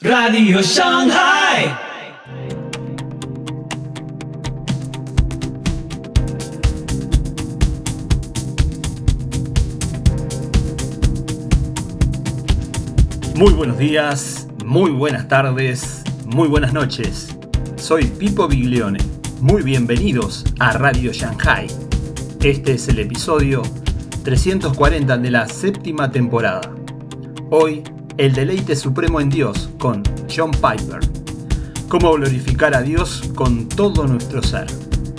Radio Shanghai. Muy buenos días, muy buenas tardes, muy buenas noches. Soy Pipo Biglione. Muy bienvenidos a Radio Shanghai. Este es el episodio 340 de la séptima temporada. Hoy, el deleite supremo en Dios con John Piper. Cómo glorificar a Dios con todo nuestro ser.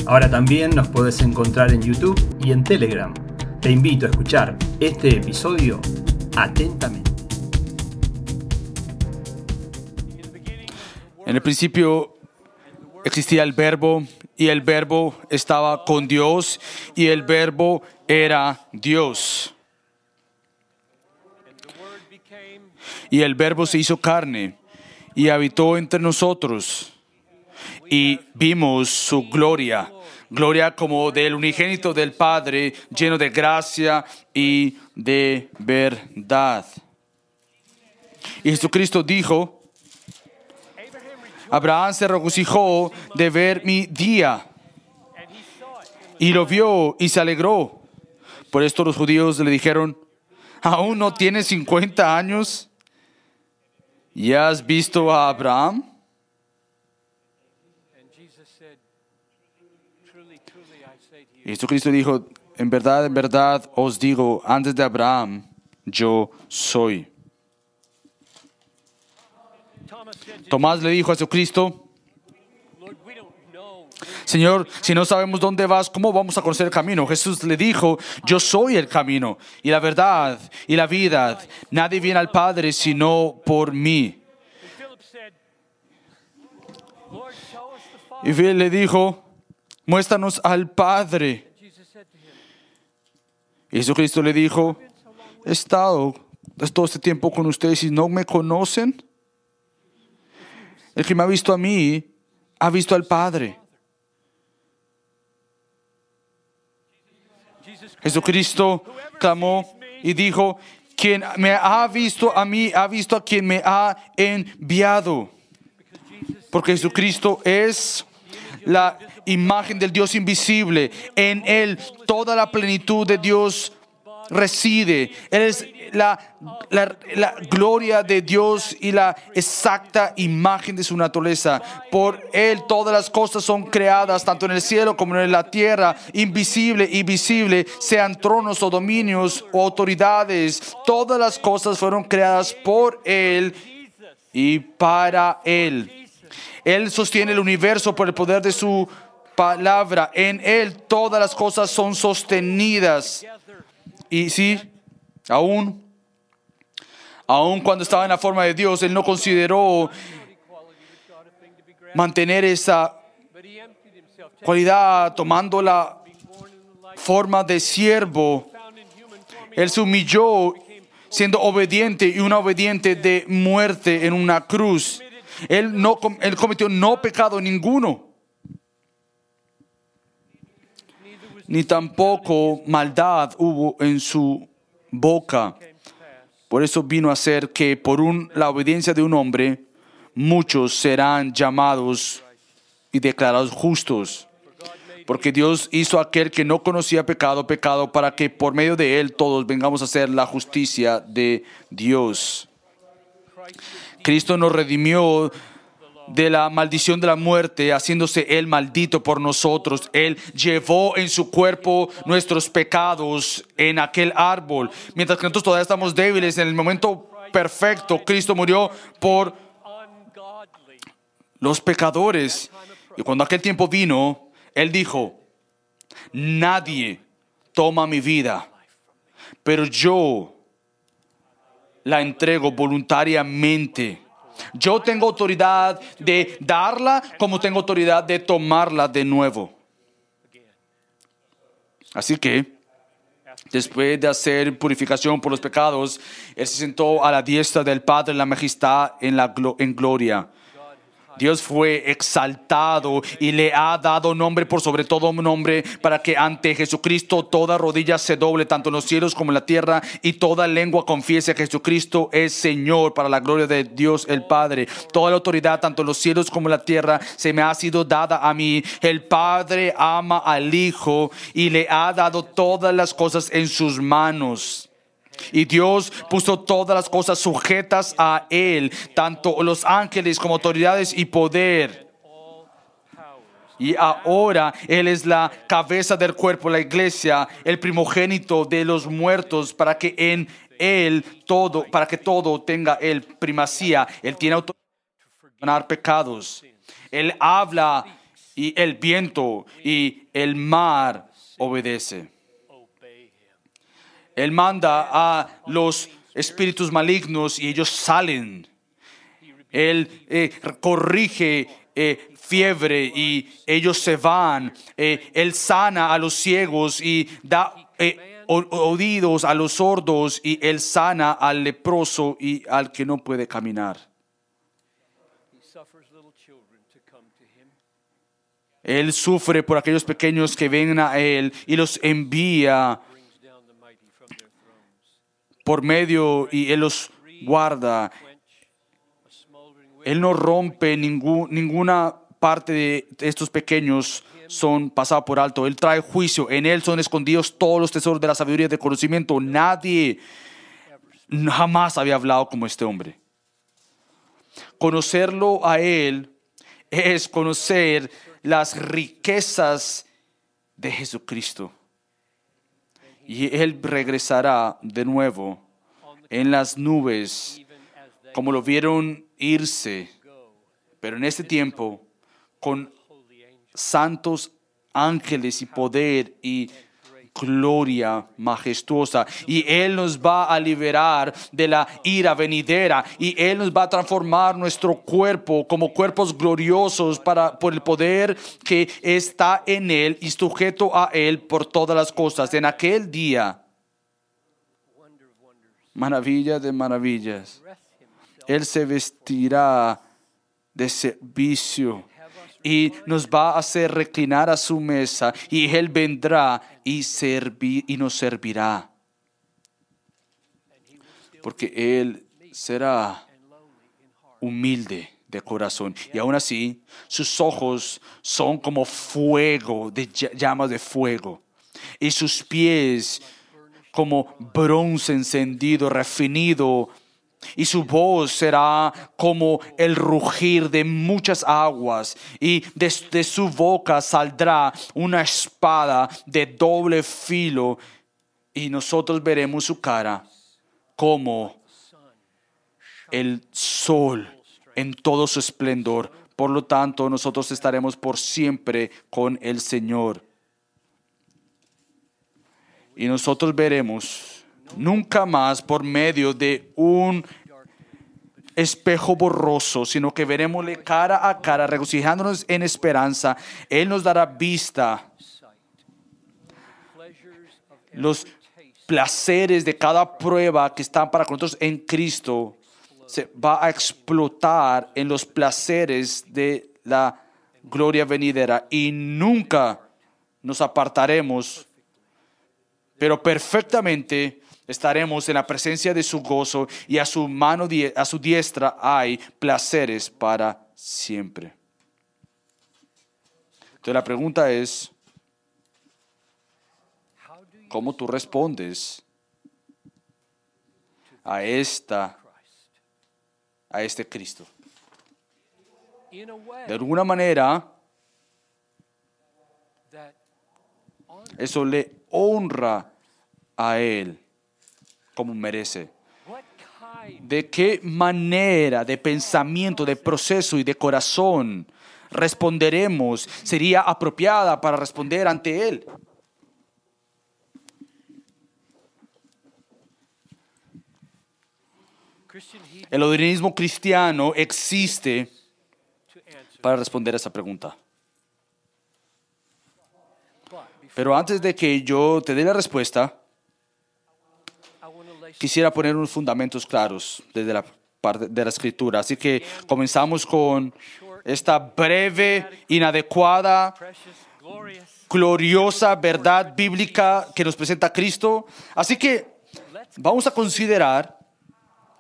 Ahora también nos puedes encontrar en YouTube y en Telegram. Te invito a escuchar este episodio atentamente. En el principio existía el verbo y el verbo estaba con Dios y el verbo era Dios. Y el verbo se hizo carne y habitó entre nosotros y vimos su gloria, gloria como del unigénito del Padre, lleno de gracia y de verdad. Y Jesucristo dijo, Abraham se regocijó de ver mi día y lo vio y se alegró. Por esto los judíos le dijeron, ¿aún no tienes 50 años? ¿Y has visto a Abraham? Jesucristo dijo, en verdad, en verdad os digo, antes de Abraham, yo soy. Tomás le dijo a Jesucristo, Señor, si no sabemos dónde vas, ¿cómo vamos a conocer el camino? Jesús le dijo, yo soy el camino y la verdad y la vida. Nadie viene al Padre sino por mí. Y él le dijo, muéstranos al Padre. Y Jesucristo le dijo, he estado todo este tiempo con ustedes y no me conocen. El que me ha visto a mí, ha visto al Padre. Jesucristo clamó y dijo, quien me ha visto a mí, ha visto a quien me ha enviado. Porque Jesucristo es la imagen del Dios invisible. En Él toda la plenitud de Dios reside. Él es la, la, la, gloria de Dios y la exacta imagen de su naturaleza. Por Él todas las cosas son creadas, tanto en el cielo como en la tierra, invisible y visible, sean tronos o dominios o autoridades. Todas las cosas fueron creadas por Él y para Él. Él sostiene el universo por el poder de su palabra. En Él todas las cosas son sostenidas. Y sí, aún, aún cuando estaba en la forma de Dios, Él no consideró mantener esa cualidad tomando la forma de siervo. Él se humilló siendo obediente y un obediente de muerte en una cruz. Él, no, él cometió no pecado ninguno. Ni tampoco maldad hubo en su boca. Por eso vino a ser que por un, la obediencia de un hombre, muchos serán llamados y declarados justos. Porque Dios hizo a aquel que no conocía pecado, pecado, para que por medio de él todos vengamos a hacer la justicia de Dios. Cristo nos redimió de la maldición de la muerte, haciéndose Él maldito por nosotros. Él llevó en su cuerpo nuestros pecados en aquel árbol. Mientras que nosotros todavía estamos débiles, en el momento perfecto, Cristo murió por los pecadores. Y cuando aquel tiempo vino, Él dijo, nadie toma mi vida, pero yo la entrego voluntariamente. Yo tengo autoridad de darla como tengo autoridad de tomarla de nuevo. Así que, después de hacer purificación por los pecados, Él se sentó a la diestra del Padre en la majestad, en, la, en gloria. Dios fue exaltado y le ha dado nombre por sobre todo nombre para que ante Jesucristo toda rodilla se doble, tanto en los cielos como en la tierra, y toda lengua confiese que Jesucristo es Señor para la gloria de Dios el Padre. Toda la autoridad, tanto en los cielos como en la tierra, se me ha sido dada a mí. El Padre ama al Hijo y le ha dado todas las cosas en sus manos. Y Dios puso todas las cosas sujetas a Él, tanto los ángeles como autoridades y poder. Y ahora Él es la cabeza del cuerpo, la iglesia, el primogénito de los muertos, para que en Él todo, para que todo tenga el primacía. Él tiene autoridad para pecados. Él habla y el viento y el mar obedece. Él manda a los espíritus malignos y ellos salen. Él eh, corrige eh, fiebre y ellos se van. Eh, él sana a los ciegos y da oídos a los sordos y él sana al leproso y al que no puede caminar. Él sufre por aquellos pequeños que ven a él y los envía por medio y él los guarda. Él no rompe ningún, ninguna parte de estos pequeños son pasados por alto. Él trae juicio. En Él son escondidos todos los tesoros de la sabiduría y del conocimiento. Nadie jamás había hablado como este hombre. Conocerlo a Él es conocer las riquezas de Jesucristo. Y Él regresará de nuevo en las nubes como lo vieron irse, pero en este tiempo con santos ángeles y poder y gloria majestuosa. Y Él nos va a liberar de la ira venidera y Él nos va a transformar nuestro cuerpo como cuerpos gloriosos para, por el poder que está en Él y sujeto a Él por todas las cosas. En aquel día, maravillas de maravillas. Él se vestirá de servicio y nos va a hacer reclinar a su mesa y Él vendrá y, servi- y nos servirá. Porque Él será humilde de corazón y aún así sus ojos son como fuego, de ll- llamas de fuego y sus pies como bronce encendido, refinido y su voz será como el rugir de muchas aguas y desde su boca saldrá una espada de doble filo y nosotros veremos su cara como el sol en todo su esplendor. Por lo tanto, nosotros estaremos por siempre con el Señor. Y nosotros veremos nunca más por medio de un espejo borroso, sino que veremosle cara a cara, regocijándonos en esperanza. Él nos dará vista, los placeres de cada prueba que están para nosotros en Cristo se va a explotar en los placeres de la gloria venidera y nunca nos apartaremos, pero perfectamente estaremos en la presencia de su gozo y a su mano a su diestra hay placeres para siempre. Entonces la pregunta es, ¿Cómo tú respondes a esta a este Cristo? De alguna manera eso le honra a él como merece. ¿De qué manera de pensamiento, de proceso y de corazón responderemos sería apropiada para responder ante él? El odinismo cristiano existe para responder a esa pregunta. Pero antes de que yo te dé la respuesta, quisiera poner unos fundamentos claros desde la parte de la escritura. Así que comenzamos con esta breve, inadecuada, gloriosa verdad bíblica que nos presenta Cristo. Así que vamos a considerar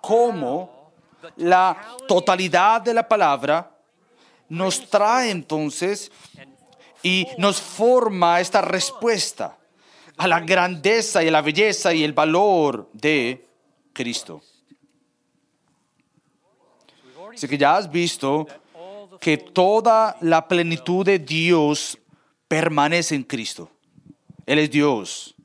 cómo la totalidad de la palabra nos trae entonces y nos forma esta respuesta a la grandeza y a la belleza y el valor de Cristo. Así que ya has visto que toda la plenitud de Dios permanece en Cristo. Él es Dios.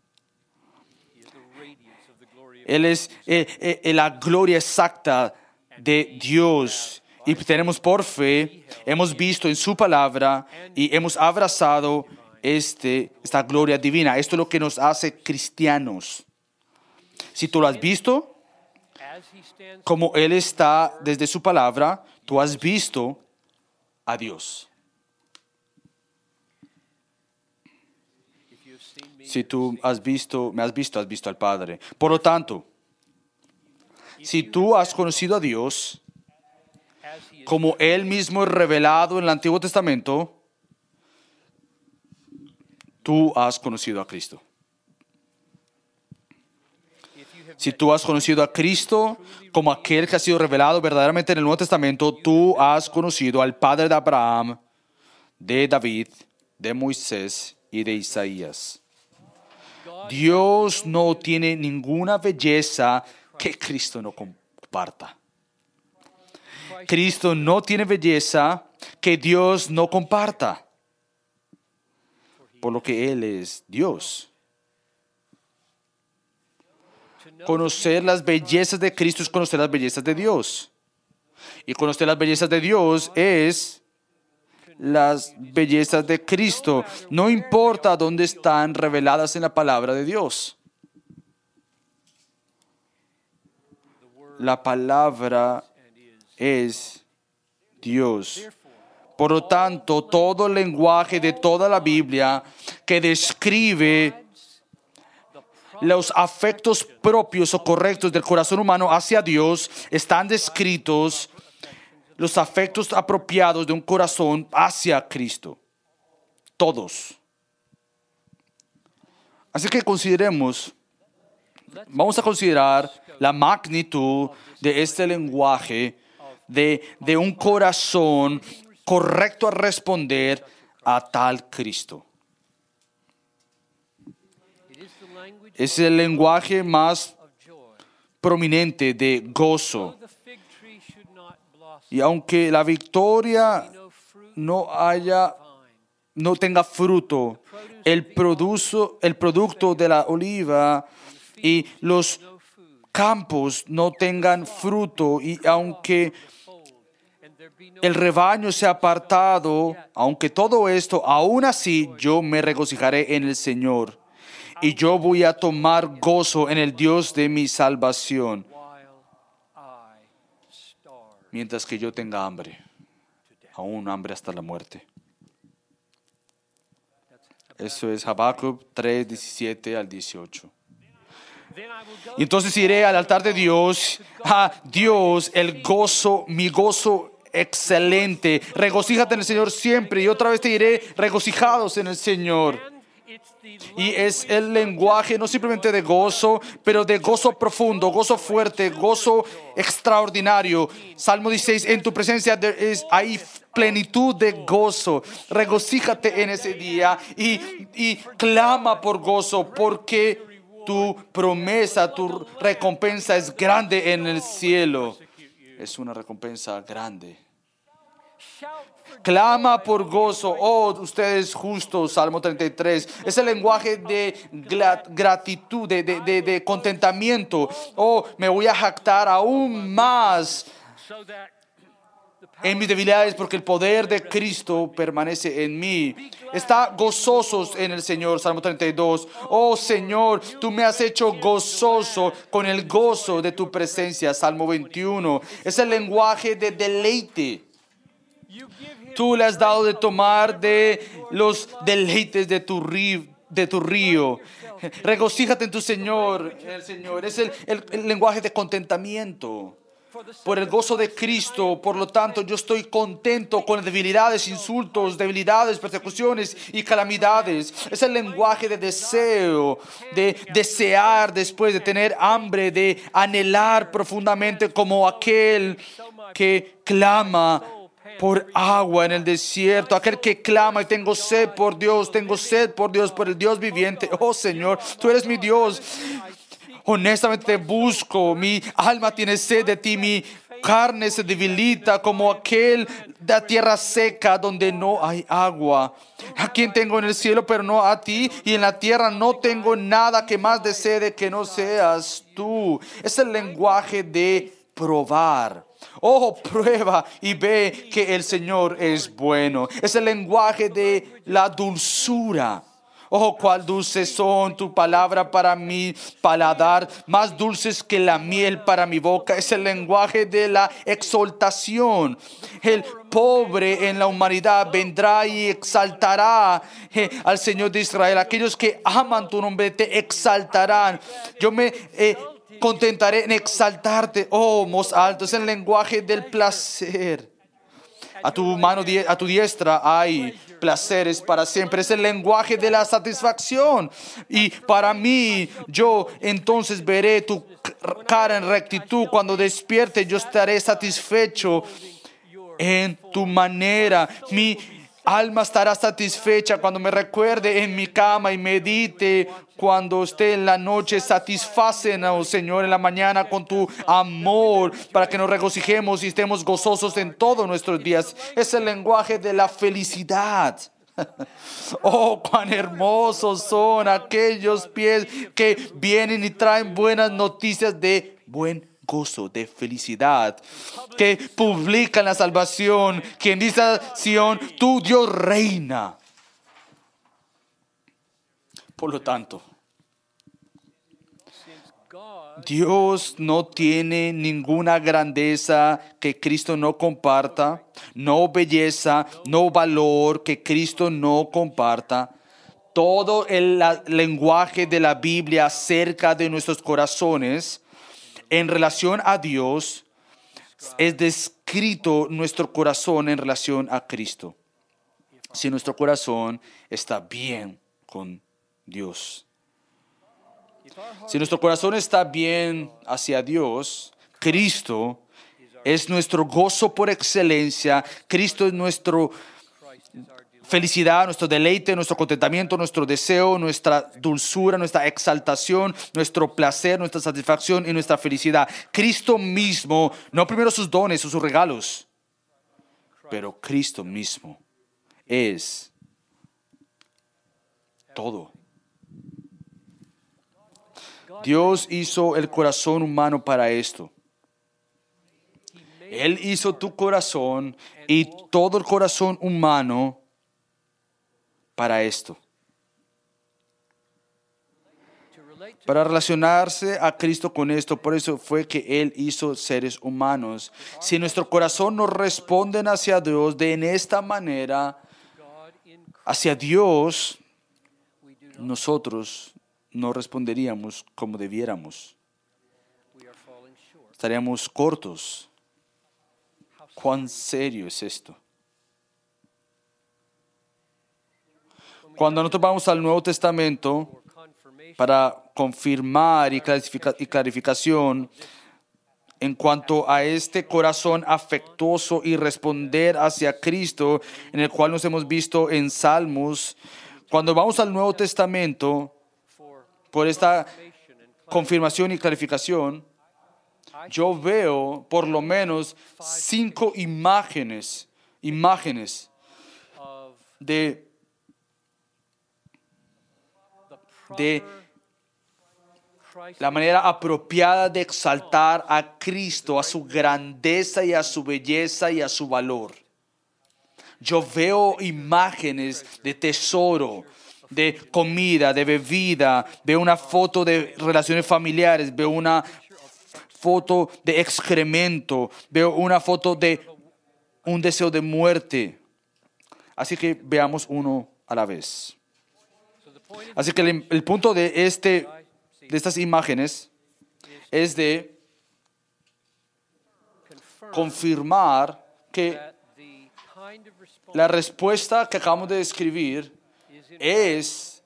Él es eh, eh, la gloria exacta de Dios. Y tenemos por fe, hemos visto en su palabra y hemos abrazado este, esta gloria divina. Esto es lo que nos hace cristianos. Si tú lo has visto, como Él está desde su palabra, tú has visto a Dios. Si tú has visto, me has visto, has visto al Padre. Por lo tanto, si tú has conocido a Dios, como Él mismo es revelado en el Antiguo Testamento, tú has conocido a Cristo. Si tú has conocido a Cristo como aquel que ha sido revelado verdaderamente en el Nuevo Testamento, tú has conocido al Padre de Abraham, de David, de Moisés y de Isaías. Dios no tiene ninguna belleza que Cristo no comparta. Cristo no tiene belleza que Dios no comparta. Por lo que Él es Dios. Conocer las bellezas de Cristo es conocer las bellezas de Dios. Y conocer las bellezas de Dios es las bellezas de Cristo. No importa dónde están reveladas en la palabra de Dios. La palabra es Dios. Por lo tanto, todo el lenguaje de toda la Biblia que describe los afectos propios o correctos del corazón humano hacia Dios están descritos los afectos apropiados de un corazón hacia Cristo. Todos. Así que consideremos, vamos a considerar la magnitud de este lenguaje de, de un corazón correcto a responder a tal Cristo. Es el lenguaje más prominente de gozo. Y aunque la victoria no haya, no tenga fruto, el, el producto de la oliva y los campos no tengan fruto y aunque el rebaño sea apartado, aunque todo esto, aún así yo me regocijaré en el Señor y yo voy a tomar gozo en el Dios de mi salvación, mientras que yo tenga hambre, aún hambre hasta la muerte. Eso es Habacuc 3, 17 al 18. Then I will go Y entonces iré al altar de Dios, a Dios, el gozo, mi gozo excelente. Regocíjate en el Señor siempre. Y otra vez te diré, regocijados en el Señor. Y es el lenguaje no simplemente de gozo, pero de gozo profundo, gozo fuerte, gozo extraordinario. Salmo 16, en tu presencia hay plenitud de gozo. Regocíjate en ese día y clama por gozo, porque tu promesa, tu recompensa es grande en el cielo. Es una recompensa grande. Clama por gozo, oh ustedes justos, Salmo 33. Es el lenguaje de gratitud, de, contentamiento. Oh, me voy a jactar aún más en mis debilidades porque el poder de Cristo permanece en mí. Está gozosos en el Señor, Salmo 32. Oh Señor, tú me has hecho gozoso con el gozo de tu presencia, Salmo 21. Es el lenguaje de deleite. Tú le has dado de tomar de los deleites de tu río. De tu río. Regocíjate en tu Señor, el Señor. Es el, el- el lenguaje de contentamiento. por el gozo de Cristo. Por lo tanto, yo estoy contento con debilidades, insultos, debilidades, persecuciones y calamidades. Es el lenguaje de deseo, de desear después de tener hambre, de anhelar profundamente como aquel que clama por agua en el desierto, aquel que clama y tengo sed por Dios, tengo sed por Dios, por el Dios viviente. Oh Señor, tú eres mi Dios. Honestamente te busco, mi alma tiene sed de ti, mi carne se debilita como aquel de tierra seca donde no hay agua. A quien tengo en el cielo, pero no a ti, y en la tierra no tengo nada que más desee que no seas tú. Es el lenguaje de probar. Oh, prueba y ve que el Señor es bueno. Es el lenguaje de la dulzura. Oh, cuál dulces son tu palabra para mi paladar, más dulces que la miel para mi boca. Es el lenguaje de la exaltación. El pobre en la humanidad vendrá y exaltará eh, al Señor de Israel. Aquellos que aman tu nombre te exaltarán. Yo me eh, contentaré en exaltarte, oh, most alto. Es el lenguaje del placer. A tu mano, a tu diestra hay placeres para siempre. Es el lenguaje de la satisfacción. Y para mí, yo entonces veré tu cara en rectitud. Cuando despierte, yo estaré satisfecho en tu manera. Mi alma estará satisfecha cuando me recuerde en mi cama y medite cuando esté en la noche. Satisfácenos, Señor, en la mañana con tu amor para que nos regocijemos y estemos gozosos en todos nuestros días. Es el lenguaje de la felicidad. Oh, cuán hermosos son aquellos pies que vienen y traen buenas noticias de buen gozo, de felicidad, que publican la salvación, quien dice a Sión, tu Dios reina. Por lo tanto, Dios no tiene ninguna grandeza que Cristo no comparta, no belleza, no valor que Cristo no comparta. Todo el lenguaje de la Biblia acerca de nuestros corazones en relación a Dios es descrito nuestro corazón en relación a Cristo. Si nuestro corazón está bien con Dios. Si nuestro corazón está bien hacia Dios, Cristo es nuestro gozo por excelencia, Cristo es nuestro felicidad, nuestro deleite, nuestro contentamiento, nuestro deseo, nuestra dulzura, nuestra exaltación, nuestro placer, nuestra satisfacción y nuestra felicidad. Cristo mismo, no primero sus dones o sus regalos, pero Cristo mismo es todo. Dios hizo el corazón humano para esto. Él hizo tu corazón y todo el corazón humano para esto. Para relacionarse a Cristo con esto, por eso fue que Él hizo seres humanos. Si nuestro corazón no responden hacia Dios de en esta manera, hacia Dios, nosotros no responderíamos como debiéramos. Estaríamos cortos. ¿Cuán serio es esto? Cuando nosotros vamos al Nuevo Testamento para confirmar y, clarifica- y clarificación en cuanto a este corazón afectuoso y responder hacia Cristo, en el cual nos hemos visto en Salmos, cuando vamos al Nuevo Testamento, por esta confirmación y clarificación, yo veo por lo menos cinco imágenes, imágenes de, de la manera apropiada de exaltar a Cristo, a su grandeza y a su belleza y a su valor. Yo veo imágenes de tesoro, de comida, de bebida, veo una foto de relaciones familiares, veo una foto de excremento, veo una foto de un deseo de muerte. Así que veamos uno a la vez. Así que el, punto de, este, de estas imágenes es de confirmar que la respuesta que acabamos de describir es,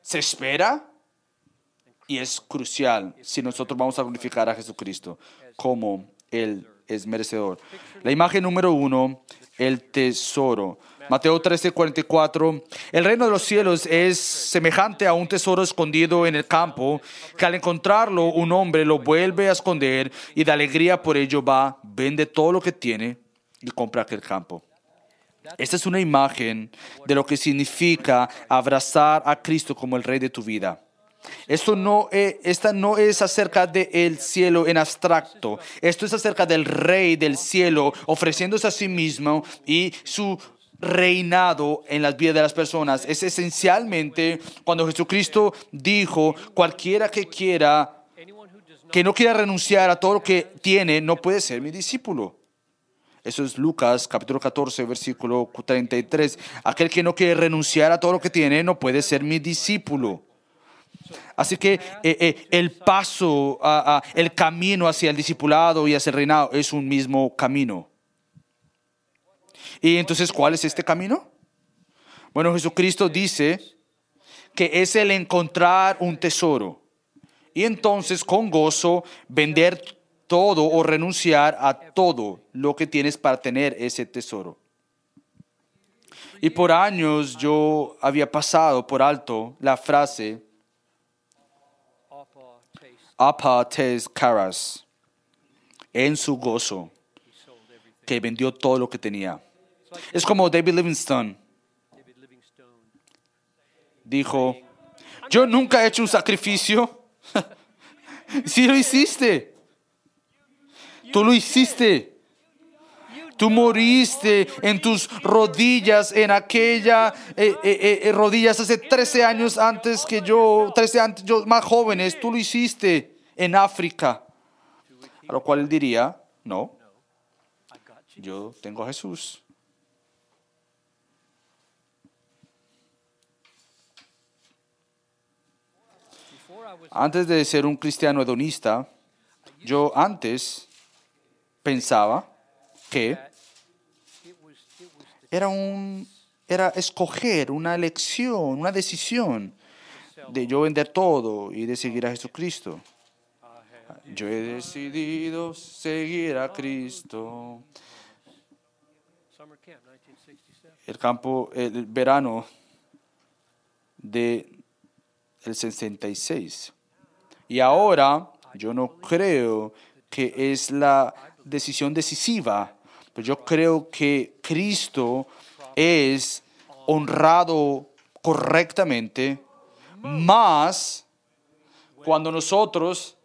se espera y es crucial si nosotros vamos a glorificar a Jesucristo como Él es merecedor. La imagen número uno, el tesoro. Mateo 13, 44. El reino de los cielos es semejante a un tesoro escondido en el campo, que al encontrarlo un hombre lo vuelve a esconder y de alegría por ello va, vende todo lo que tiene y compra aquel campo. Esta es una imagen de lo que significa abrazar a Cristo como el Rey de tu vida. Esto no es, esta no es acerca del cielo en abstracto. Esto es acerca del Rey del cielo ofreciéndose a sí mismo y su reinado en las vidas de las personas. Es esencialmente cuando Jesucristo dijo, cualquiera que quiera, que no quiera renunciar a todo lo que tiene, no puede ser mi discípulo. Eso es Lucas capítulo 14, versículo 33. Aquel que no quiere renunciar a todo lo que tiene, no puede ser mi discípulo. Así que eh, eh, el paso, a- el camino hacia el discipulado y hacia el reinado es un mismo camino. Y entonces, ¿cuál es este camino? Bueno, Jesucristo dice que es el encontrar un tesoro. Y entonces, con gozo, vender todo o renunciar a todo lo que tienes para tener ese tesoro. Y por años yo había pasado por alto la frase apa taste apa tes caras en su gozo que vendió todo lo que tenía. Es como David Livingstone dijo, yo nunca he hecho un sacrificio. Sí lo hiciste. Tú lo hiciste. Tú moriste en tus rodillas, en aquella eh, eh, eh, rodillas hace 13 años antes que yo, 13 años yo, más jóvenes, tú lo hiciste en África. A lo cual él diría, no, yo tengo a Jesús. Antes de ser un cristiano hedonista, yo antes pensaba que era un era escoger una elección, una decisión de yo vender todo y de seguir a Jesucristo. Yo he decidido seguir a Cristo. summer camp 1967 El campo, el verano de el 66. Y ahora yo no creo que es la decisión decisiva, pero yo creo que Cristo es honrado correctamente más cuando nosotros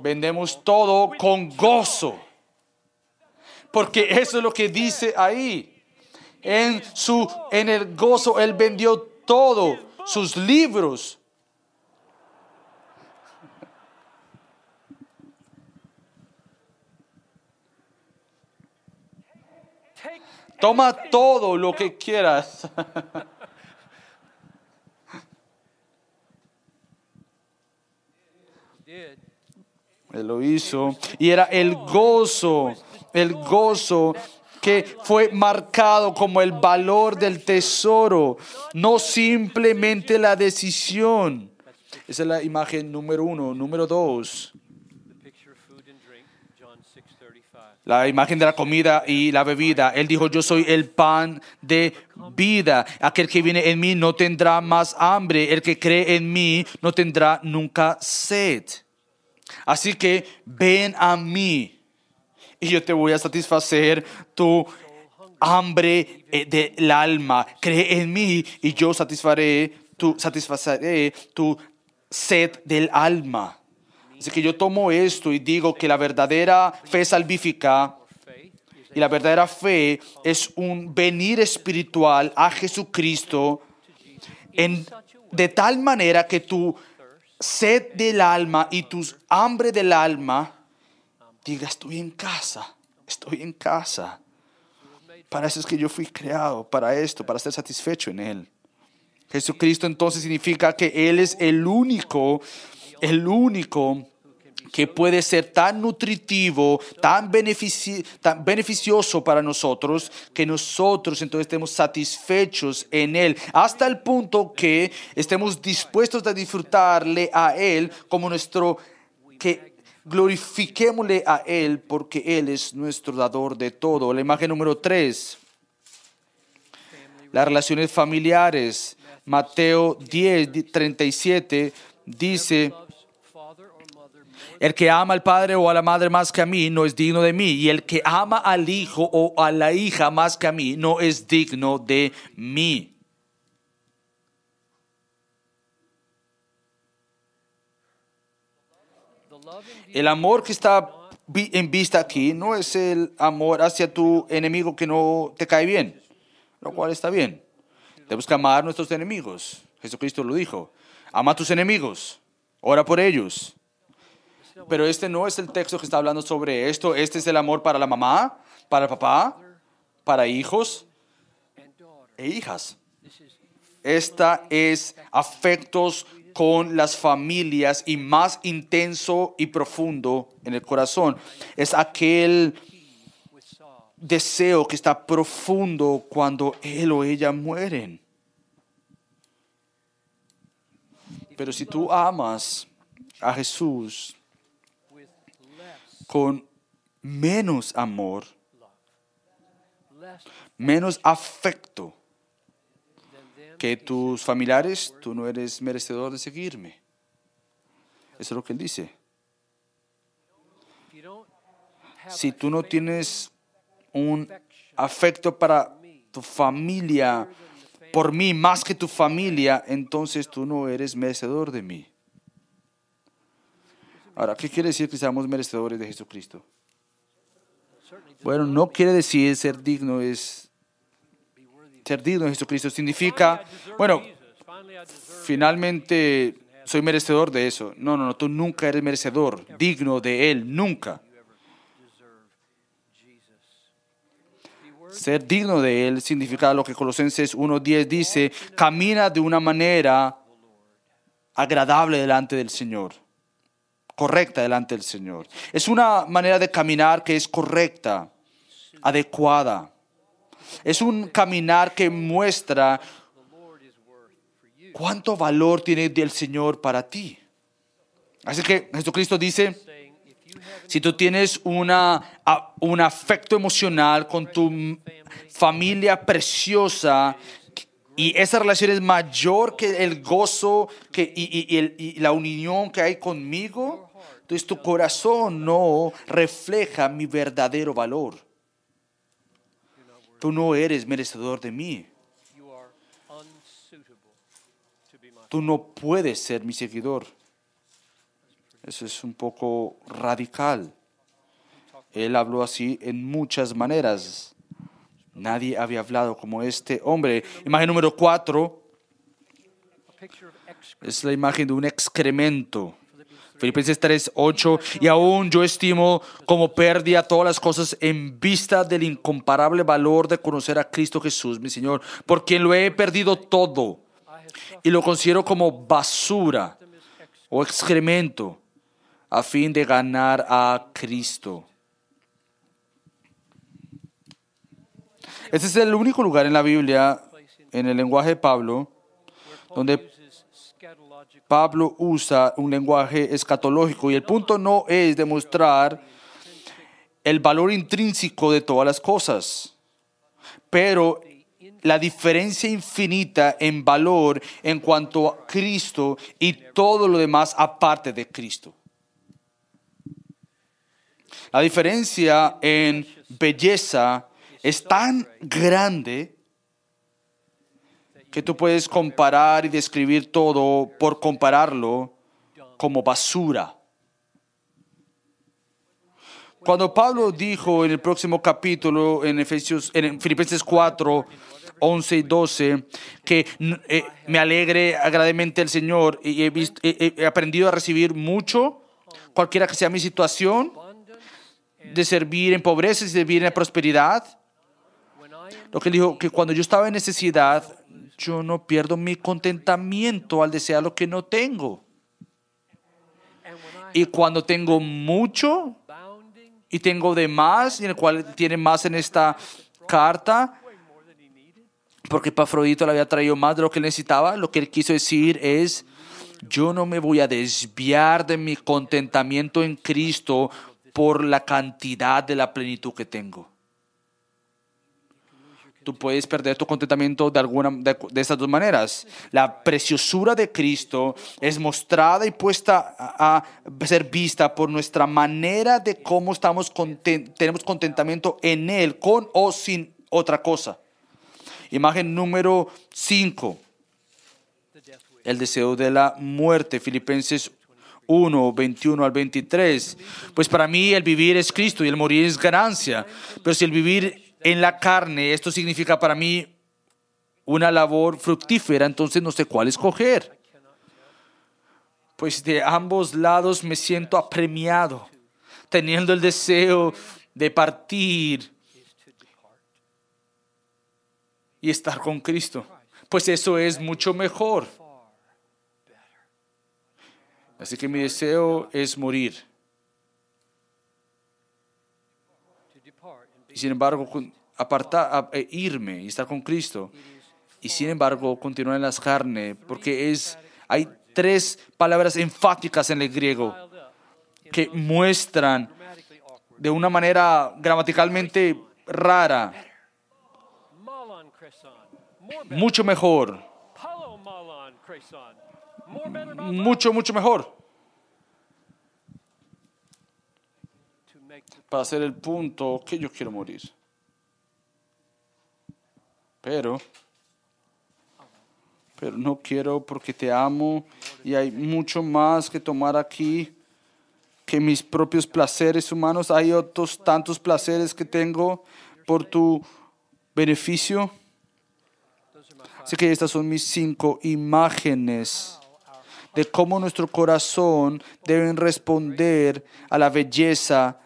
vendemos todo con gozo. Porque eso es lo que dice ahí. En su en el gozo él vendió todo, sus libros. Toma todo lo que quieras. Él lo hizo. Y era el gozo, el gozo que fue marcado como el valor del tesoro, no simplemente la decisión. Esa es la imagen número uno. Número dos, la imagen de la comida y la bebida. Él dijo, yo soy el pan de vida. Aquel que viene en mí no tendrá más hambre. El que cree en mí no tendrá nunca sed. Así que ven a mí y yo te voy a satisfacer tu hambre eh, del alma. Cree en mí y yo satisfaré tu, satisfaceré tu sed del alma. Así que yo tomo esto y digo que la verdadera fe salvífica y la verdadera fe es un venir espiritual a Jesucristo en, de tal manera que tu sed del alma y tus hambre del alma diga estoy en casa, estoy en casa. Para eso es que yo fui creado, para esto, para ser satisfecho en Él. Jesucristo entonces significa que Él es el único, el único que puede ser tan nutritivo, tan, benefici- tan beneficioso para nosotros, que nosotros entonces estemos satisfechos en Él, hasta el punto que estemos dispuestos a disfrutarle a Él como nuestro, que glorifiquémosle a Él porque Él es nuestro dador de todo. La imagen número 3, las relaciones familiares. Mateo 10, 37 dice, el que ama al padre o a la madre más que a mí no es digno de mí, y el que ama al hijo o a la hija más que a mí no es digno de mí. El amor que está en vista aquí no es el amor hacia tu enemigo que no te cae bien, lo cual está bien. Tenemos que amar a nuestros enemigos. Jesucristo lo dijo. Ama a tus enemigos. Ora por ellos. Pero este no es el texto que está hablando sobre esto. Este es el amor para la mamá, para el papá, para hijos e hijas. Esta es afectos con las familias y más intenso y profundo en el corazón. Es aquel deseo que está profundo cuando él o ella mueren. Pero si tú amas a Jesús con menos amor, menos afecto que tus familiares, tú no eres merecedor de seguirme. Eso es lo que él dice. Si tú no tienes un afecto para tu familia, por mí más que tu familia, entonces tú no eres merecedor de mí. Ahora, ¿qué quiere decir que seamos merecedores de Jesucristo? Bueno, no quiere decir ser digno es ser digno de Jesucristo. Significa, bueno, finalmente soy merecedor de eso. No, no, no, tú nunca eres merecedor, digno de él, nunca. Ser digno de Él significa lo que Colosenses 1.10 dice, camina de una manera agradable delante del Señor, correcta delante del Señor. Es una manera de caminar que es correcta, adecuada. Es un caminar que muestra cuánto valor tiene el Señor para ti. Así que Jesucristo dice, si tú tienes una, un afecto emocional con tu familia preciosa y esa relación es mayor que el gozo que, y, y- el- y la unión que hay conmigo, entonces tu corazón no refleja mi verdadero valor. Tú no eres merecedor de mí. Tú no puedes ser mi seguidor. Eso es un poco radical. Él habló así en muchas maneras. Nadie había hablado como este hombre. Imagen número cuatro es la imagen de un excremento. Filipenses 3, 8. Y aún yo estimo como pérdida todas las cosas en vista del incomparable valor de conocer a Cristo Jesús, mi Señor, por quien lo he perdido todo y lo considero como basura o excremento a fin de ganar a Cristo. Este es el único lugar en la Biblia, en el lenguaje de Pablo, donde Pablo usa un lenguaje escatológico y el punto no es demostrar el valor intrínseco de todas las cosas, pero la diferencia infinita en valor en cuanto a Cristo y todo lo demás aparte de Cristo. La diferencia en belleza es tan grande que tú puedes comparar y describir todo por compararlo como basura. Cuando Pablo dijo en el próximo capítulo, en, Efesios, en Filipenses 4, 11 y 12, que eh, me alegre agradablemente el Señor y he, visto- aprendido a recibir mucho, cualquiera que sea mi situación, de servir en pobreza y servir en prosperidad. Lo que él dijo, que cuando yo estaba en necesidad, yo no pierdo mi contentamiento al desear lo que no tengo. Y cuando tengo mucho y tengo de más, y en el cual tiene más en esta carta, porque Epafrodito le había traído más de lo que necesitaba, lo que él quiso decir es, yo no me voy a desviar de mi contentamiento en Cristo por la cantidad de la plenitud que tengo. Tú puedes perder tu contentamiento de alguna de, estas dos maneras. La preciosura de Cristo es mostrada y puesta a, ser vista por nuestra manera de cómo estamos conten- tenemos contentamiento en Él, con o sin otra cosa. Imagen número 5. El deseo de la muerte. Filipenses 1, 21 al 23. Pues para mí el vivir es Cristo y el morir es ganancia. Pero si el vivir en la carne, esto significa para mí una labor fructífera, entonces no sé cuál escoger. Pues de ambos lados me siento apremiado, teniendo el deseo de partir y estar con Cristo. Pues eso es mucho mejor. Así que mi deseo es morir. To depart and be Y sin embargo, apartar, e irme y estar con Cristo. Y sin embargo, continuar en las carnes, porque es, hay tres palabras enfáticas en el griego que muestran de una manera gramaticalmente rara, mucho mejor, mucho, mucho mejor, para hacer el punto que yo quiero morir. Pero, pero no quiero porque te amo y hay mucho más que tomar aquí que mis propios placeres humanos. Hay otros tantos placeres que tengo por tu beneficio. Así que estas son mis cinco imágenes de cómo nuestro corazón debe responder a la belleza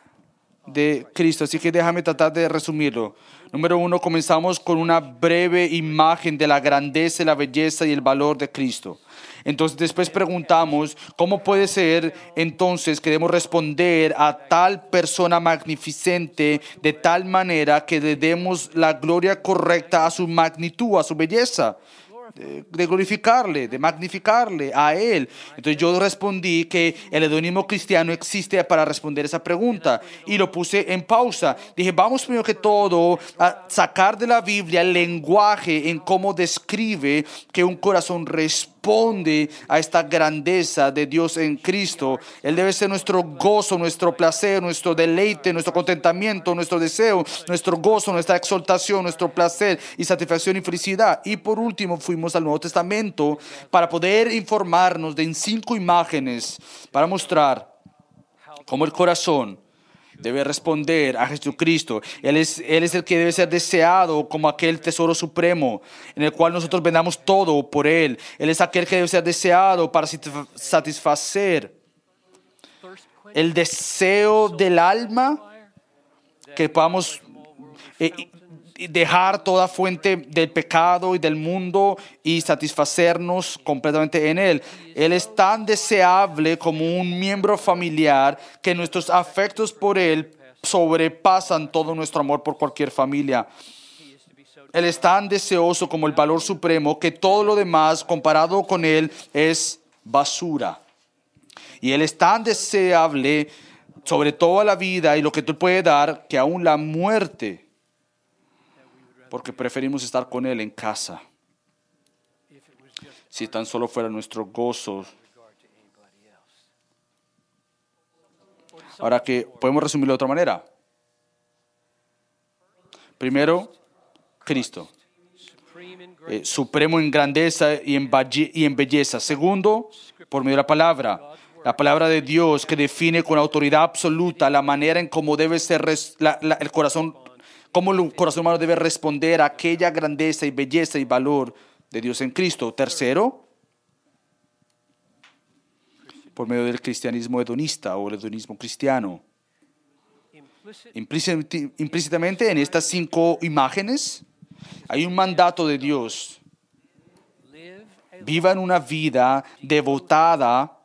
de Cristo. Así que déjame tratar de resumirlo. Número uno, comenzamos con una breve imagen de la grandeza, la belleza y el valor de Cristo. Entonces después preguntamos, ¿cómo puede ser entonces que debemos responder a tal persona magnificente de tal manera que le demos la gloria correcta a su magnitud, a su belleza? De, glorificarle, de magnificarle a Él. Entonces yo respondí que el hedonismo cristiano existe para responder esa pregunta y lo puse en pausa. Dije, vamos primero que todo a sacar de la Biblia el lenguaje en cómo describe que un corazón responde a esta grandeza de Dios en Cristo. Él debe ser nuestro gozo, nuestro placer, nuestro deleite, nuestro contentamiento, nuestro deseo, nuestro gozo, nuestra exaltación, nuestro placer y satisfacción y felicidad. Y por último fuimos al Nuevo Testamento para poder informarnos de cinco imágenes para mostrar cómo el corazón debe responder a Jesucristo. Él es, él es el que debe ser deseado como aquel tesoro supremo en el cual nosotros vendamos todo por Él. Él es aquel que debe ser deseado para satisfa- satisfacer el deseo del alma que podamos eh, dejar toda fuente del pecado y del mundo y satisfacernos completamente en Él. Él es tan deseable como un miembro familiar que nuestros afectos por Él sobrepasan todo nuestro amor por cualquier familia. Él es tan deseoso como el valor supremo que todo lo demás comparado con Él es basura. Y Él es tan deseable sobre toda la vida y lo que tú puedes dar que aún la muerte, porque preferimos estar con Él en casa. Si tan solo fuera nuestro gozo. Ahora que podemos resumirlo de otra manera. Primero, Cristo eh, supremo en grandeza y en, belleza. Segundo, por medio de la palabra, la palabra de Dios que define con autoridad absoluta la manera en cómo debe ser el corazón, cómo el corazón humano debe responder a aquella grandeza y belleza y valor de Dios en Cristo. Tercero, por medio del cristianismo hedonista o el hedonismo cristiano. Implícitamente en estas cinco imágenes hay un mandato de Dios. Vivan una vida devotada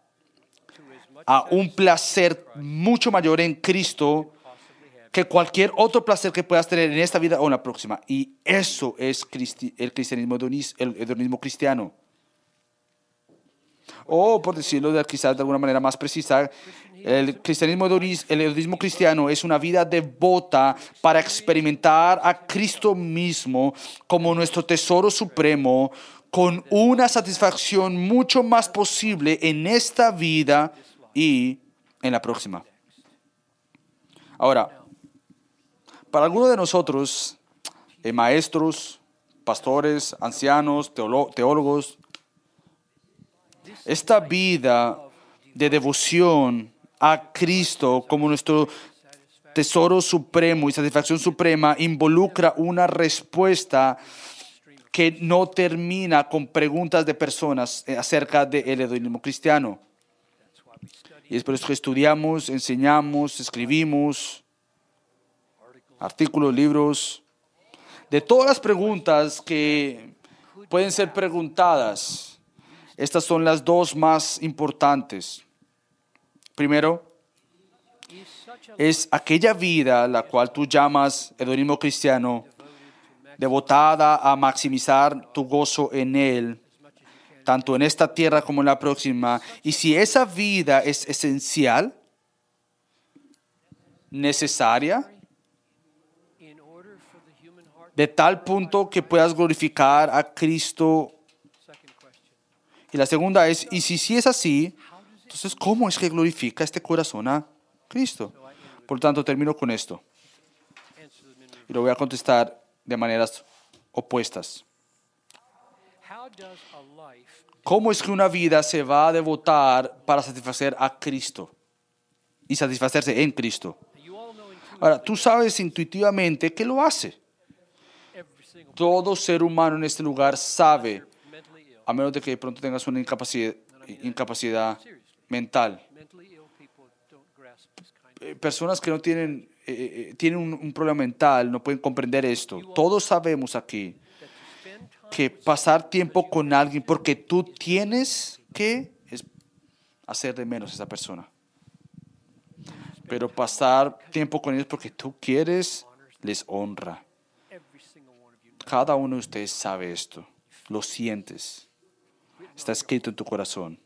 a un placer mucho mayor en Cristo que cualquier otro placer que puedas tener en esta vida o en la próxima. Y eso es el cristianismo hedonis- el hedonismo cristiano. O, por decirlo de, quizás de alguna manera más precisa, el cristianismo hedonis- el hedonismo cristiano es una vida devota para experimentar a Cristo mismo como nuestro tesoro supremo con una satisfacción mucho más posible en esta vida y en la próxima. Ahora, para algunos de nosotros, eh, maestros, pastores, ancianos, teólogos, esta vida de devoción a Cristo como nuestro tesoro supremo y satisfacción suprema involucra una respuesta que no termina con preguntas de personas eh, acerca del hedonismo cristiano. Y es por eso que estudiamos, enseñamos, escribimos artículos, libros, de todas las preguntas que pueden ser preguntadas. Estas son las dos más importantes. Primero, es aquella vida la cual tú llamas hedonismo cristiano, devotada a maximizar tu gozo en Él, tanto en esta tierra como en la próxima. Y si esa vida es esencial, necesaria, de tal punto que puedas glorificar a Cristo. Y la segunda es, y si sí es así, entonces ¿cómo es que glorifica este corazón a Cristo? Por lo tanto, termino con esto. Y lo voy a contestar de maneras opuestas. ¿Cómo es que una vida se va a devotar para satisfacer a Cristo? Y satisfacerse en Cristo. Ahora, tú sabes intuitivamente que lo hace. Todo ser humano en este lugar sabe, a menos de que de pronto tengas una incapacidad, mental. Eh, Personas que no tienen, eh, eh, tienen un, un problema mental no pueden comprender esto. Todos sabemos aquí que pasar tiempo con alguien porque tú tienes que hacer de menos a esa persona. Pero pasar tiempo con ellos porque tú quieres les honra. Cada uno de ustedes sabe esto. Lo sientes. Está escrito en tu corazón.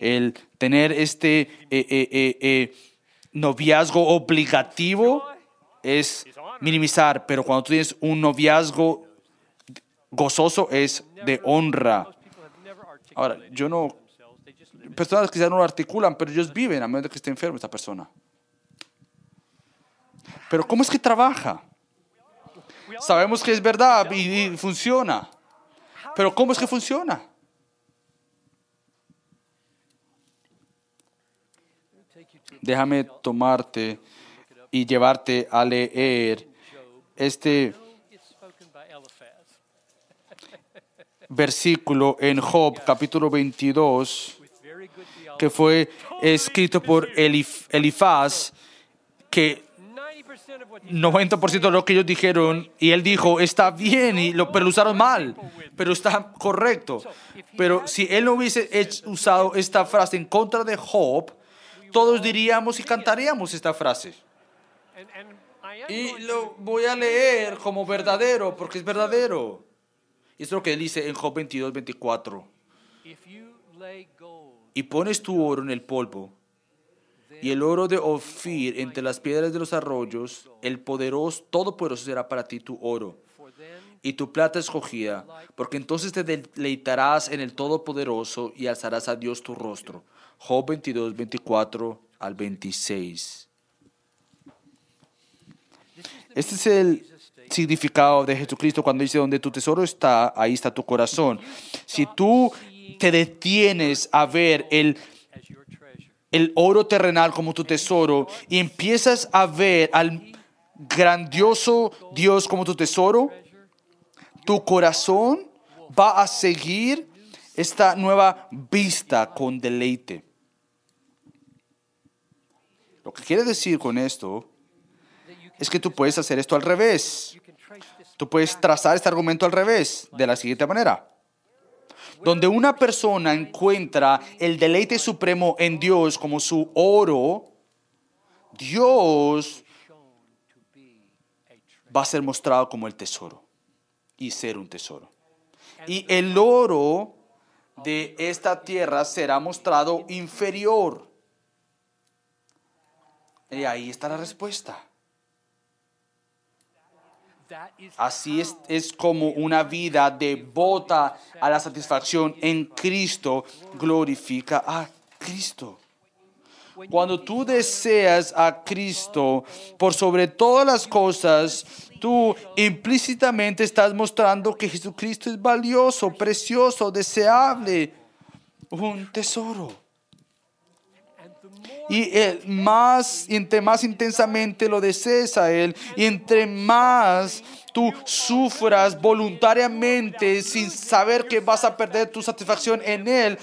El tener este eh, eh, eh, eh, noviazgo obligativo es minimizar, pero cuando tú tienes un noviazgo gozoso es de honra. Ahora, yo no, personas quizás no lo articulan, pero ellos viven a menos de que esté enfermo esta persona. Pero ¿cómo es que trabaja? Sabemos que es verdad y, funciona. Pero ¿cómo es que funciona? Déjame tomarte y llevarte a leer este versículo en Job capítulo 22 with very good theology que fue escrito por Elif- Elifaz que 90% of what he 90% de lo que ellos dijeron y él dijo está bien y lo, pero lo usaron mal pero está correcto. Pero si él no hubiese hecho- usado esta frase en contra de Job todos diríamos y cantaríamos esta frase. Y lo voy a leer como verdadero porque es verdadero. Y es lo que él dice en Job 22 24 to, if you lay gold y pones tu oro en el polvo y el oro de Ofir entre las piedras de los arroyos, el poderoso, todopoderoso será para ti tu oro y tu plata escogida, porque entonces te deleitarás en el Todopoderoso y alzarás a Dios tu rostro. Job 22, 24 al 26. Este es el significado de Jesucristo cuando dice, donde tu tesoro está, ahí está tu corazón. Si tú te detienes a ver el el oro terrenal como tu tesoro y empiezas a ver al grandioso Dios como tu tesoro, tu corazón va a seguir esta nueva vista con deleite. Lo que quiere decir con esto es que tú puedes hacer esto al revés. Tú puedes trazar este argumento al revés, de la siguiente manera. Donde una persona encuentra el deleite supremo en Dios como su oro, Dios va a ser mostrado como el tesoro y ser un tesoro. Y el oro de esta tierra será mostrado inferior. Y ahí está la respuesta. Así es, es como una vida devota a la satisfacción en Cristo glorifica a Cristo. Cuando tú deseas a Cristo por sobre todas las cosas, tú implícitamente estás mostrando que Jesucristo es valioso, precioso, deseable, un tesoro. Y el más, entre más intensamente lo desees a Él, y entre más tú sufras voluntariamente sin saber que vas a perder tu satisfacción en Él,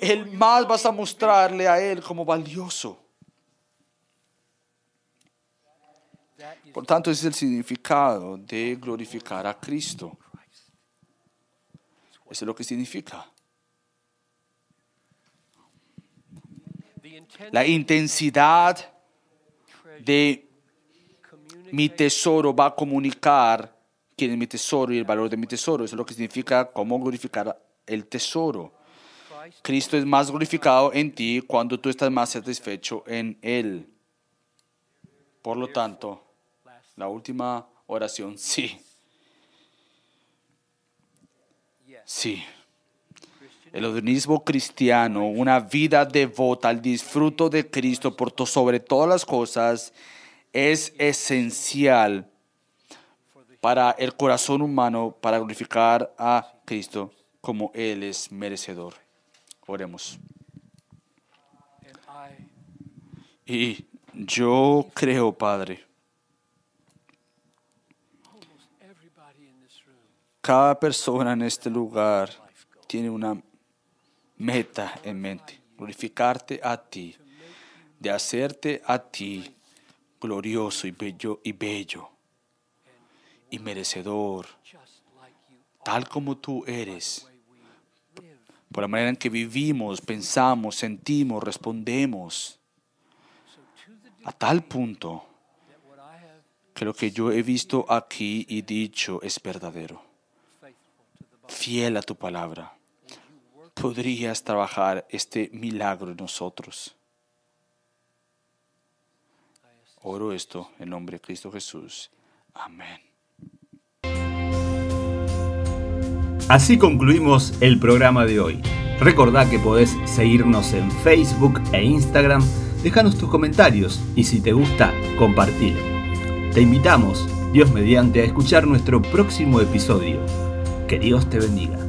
el más vas a mostrarle a Él como valioso. Por tanto, ese es el significado de glorificar a Cristo. Eso es lo que significa. La intensidad de mi tesoro va a comunicar quién es mi tesoro y el valor de mi tesoro. Eso es lo que significa cómo glorificar el tesoro. Cristo es más glorificado en ti cuando tú estás más satisfecho en Él. Por lo tanto, la última oración, sí. Sí. El organismo cristiano, una vida devota al disfruto de Cristo por sobre todas las cosas, es esencial para el corazón humano para glorificar a Cristo como Él es merecedor. Oremos. Y yo creo, Padre, cada persona en este lugar tiene una meta en mente, glorificarte a ti, de hacerte a ti glorioso y bello y bello y merecedor, tal como tú eres, por la manera en que vivimos, pensamos, sentimos, respondemos, a tal punto que lo que yo he visto aquí y dicho es verdadero, fiel a tu palabra. Podrías trabajar este milagro en nosotros. Oro esto en nombre de Cristo Jesús. Amén. Así concluimos el programa de hoy. Recordá que podés seguirnos en Facebook e Instagram, dejanos tus comentarios y si te gusta, compartilo. Te invitamos, Dios mediante, a escuchar nuestro próximo episodio. Que Dios te bendiga.